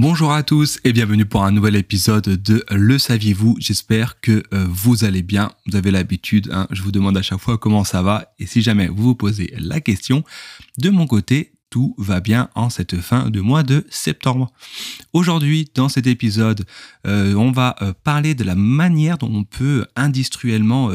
Bonjour à tous et bienvenue pour un nouvel épisode de Le saviez-vous? J'espère que euh, vous allez bien. Vous avez l'habitude, hein, je vous demande à chaque fois comment ça va et si jamais vous vous posez la question, de mon côté, tout va bien en cette fin de mois de septembre. Aujourd'hui, dans cet épisode, euh, on va euh, parler de la manière dont on peut industriellement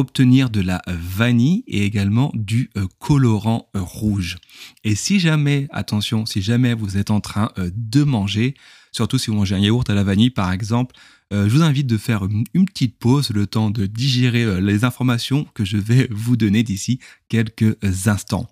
obtenir de la vanille et également du euh, colorant euh, rouge. Et si jamais, attention, si jamais vous êtes en train euh, de manger, surtout si vous mangez un yaourt à la vanille par exemple, je vous invite de faire une petite pause, le temps de digérer les informations que je vais vous donner d'ici quelques instants.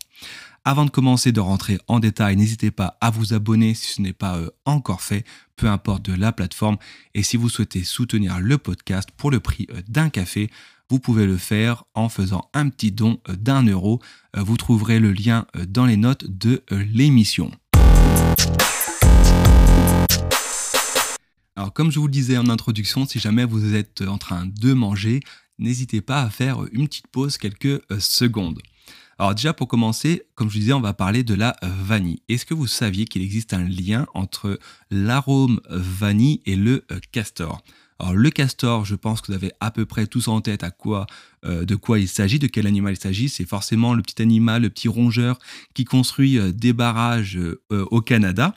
Avant de commencer de rentrer en détail, n'hésitez pas à vous abonner si ce n'est pas encore fait, peu importe de la plateforme. Et si vous souhaitez soutenir le podcast pour le prix d'un café, vous pouvez le faire en faisant un petit don euh, d'un euro. Euh, vous trouverez le lien euh, dans les notes de l'émission. Alors comme je vous le disais en introduction, si jamais vous êtes en train de manger, n'hésitez pas à faire une petite pause quelques secondes. Alors déjà pour commencer, comme je vous disais, on va parler de la vanille. Est-ce que vous saviez qu'il existe un lien entre l'arôme vanille et le castor? Alors le castor, je pense que vous avez à peu près tous en tête à quoi, euh, de quoi il s'agit, de quel animal il s'agit. C'est forcément le petit animal, le petit rongeur qui construit euh, des barrages euh, au Canada.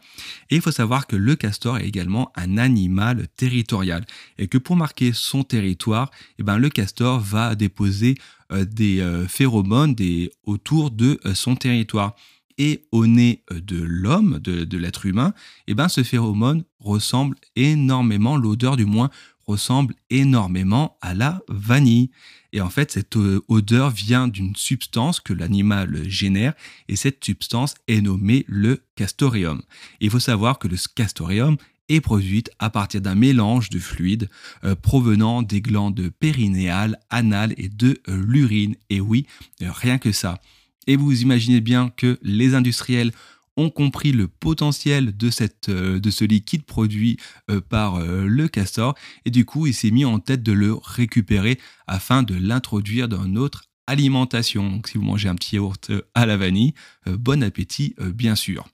Et il faut savoir que le castor est également un animal territorial et que pour marquer son territoire, eh ben, le castor va déposer des phéromones autour de son territoire et au nez de l'homme, de, l'être humain, eh ben ce phéromone ressemble énormément, l'odeur du moins ressemble énormément à la vanille. Et en fait, cette euh, odeur vient d'une substance que l'animal génère, et cette substance est nommée le castoreum. il faut savoir que le castoreum est produit à partir d'un mélange de fluides euh, provenant des glandes périnéales, anales et de euh, l'urine. Et oui, rien que ça. Et vous imaginez bien que les industriels ont compris le potentiel de, euh, ce liquide produit euh, par euh, le castor et du coup il s'est mis en tête de le récupérer afin de l'introduire dans notre alimentation. Si vous mangez un petit yaourt à la vanille, bon appétit bien sûr.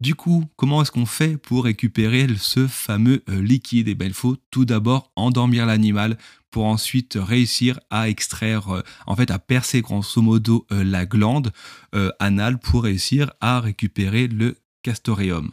Du coup, comment est-ce qu'on fait pour récupérer ce fameux liquide? Eh bien, il faut tout d'abord endormir l'animal pour ensuite réussir à extraire, euh, en fait à percer grosso modo euh, la glande euh, anale pour réussir à récupérer le castoreum.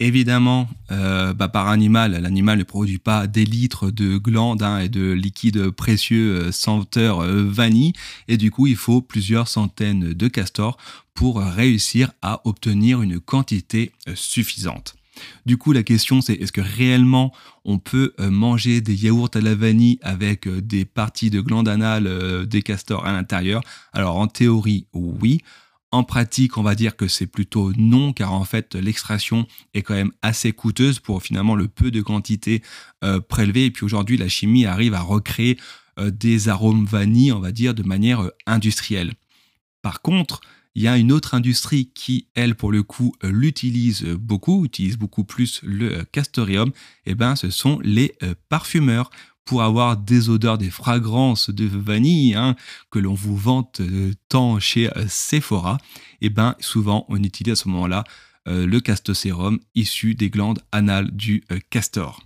Évidemment, bah, par animal, l'animal ne produit pas des litres de glandes hein, et de liquide précieux senteur vanille, et du coup, il faut plusieurs centaines de castors pour réussir à obtenir une quantité suffisante. Du coup, la question c'est est-ce que réellement on peut euh, manger des yaourts à la vanille avec euh, des parties de glandes anales euh, des castors à l'intérieur? Alors en théorie, oui. En pratique, on va dire que c'est plutôt non, car en fait, l'extraction est quand même assez coûteuse pour finalement le peu de quantité prélevée. Et puis aujourd'hui, la chimie arrive à recréer des arômes vanille, on va dire, de manière industrielle. Par contre, il y a une autre industrie qui, elle, pour le coup, euh, l'utilise beaucoup, utilise beaucoup plus le euh, castoreum. Et eh ben, ce sont les euh, parfumeurs pour avoir des odeurs, des fragrances de vanille hein, que l'on vous vante tant chez Sephora. Et eh ben, souvent, on utilise à ce moment-là le castosérum issu des glandes anales du castor.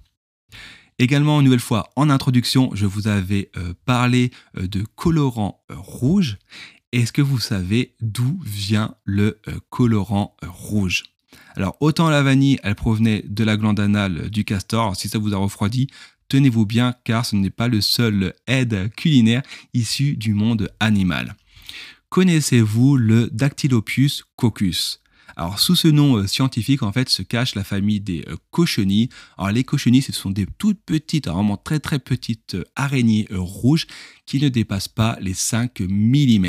Également, une nouvelle fois, en introduction, je vous avais parlé de colorant rouge. Est-ce que vous savez d'où vient le euh, colorant euh, rouge? Alors autant la vanille, elle provenait de la glande anale du castor. si ça vous a refroidi, tenez-vous bien car ce n'est pas le seul aide culinaire issu du monde animal. Connaissez-vous le Dactylopus coccus alors sous ce nom euh, scientifique en fait se cache la famille des euh, cochenilles. Alors les cochenilles ce sont des toutes petites, vraiment très très petites euh, araignées rouges qui ne dépassent pas les 5 mm.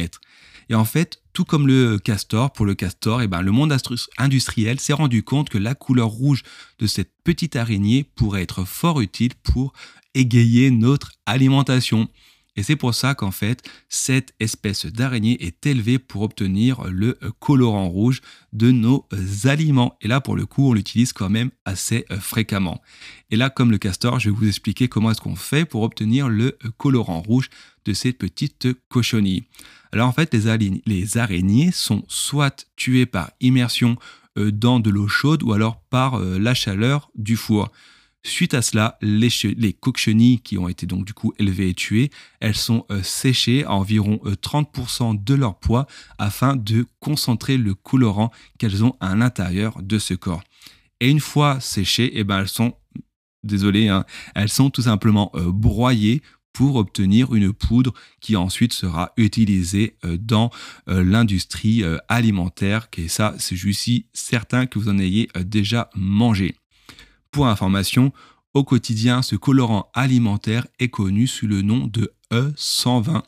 Et en fait, tout comme le castor, pour le castor, eh ben, le monde industriel s'est rendu compte que la couleur rouge de cette petite araignée pourrait être fort utile pour égayer notre alimentation. Et c'est pour ça qu'en fait, cette espèce d'araignée est élevée pour obtenir le colorant rouge de nos aliments. Et là, pour le coup, on l'utilise quand même assez euh, fréquemment. Et là, comme le castor, je vais vous expliquer comment est-ce qu'on fait pour obtenir le colorant rouge de cette petite cochonnie. Alors en fait, les, les araignées sont soit tuées par immersion euh, dans de l'eau chaude ou alors par euh, la chaleur du four. Suite à cela, les, les, qui ont été donc du coup élevées et tuées, elles sont euh, séchées à environ 30% euh, de leur poids afin de concentrer le colorant qu'elles ont à l'intérieur de ce corps. Et une fois séchées, eh ben elles sont, désolé, hein, elles sont tout simplement euh, broyées pour obtenir une poudre qui ensuite sera utilisée dans l'industrie alimentaire. Et ça, c'est juste certain que vous en ayez déjà mangé. Pour information, au quotidien, ce colorant alimentaire est connu sous le nom de E120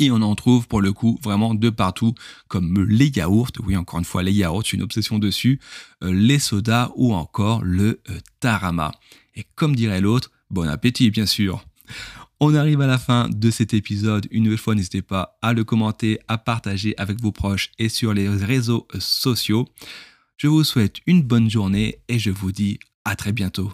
et on en trouve pour le coup vraiment de partout, comme les yaourts, oui encore une fois les yaourts, une obsession dessus, euh, les sodas ou encore le euh, tarama. Et comme dirait l'autre, bon appétit bien sûr. On arrive à la fin de cet épisode. Une nouvelle fois, n'hésitez pas à le commenter, à partager avec vos proches et sur les réseaux sociaux. Je vous souhaite une bonne journée et je vous dis à très bientôt.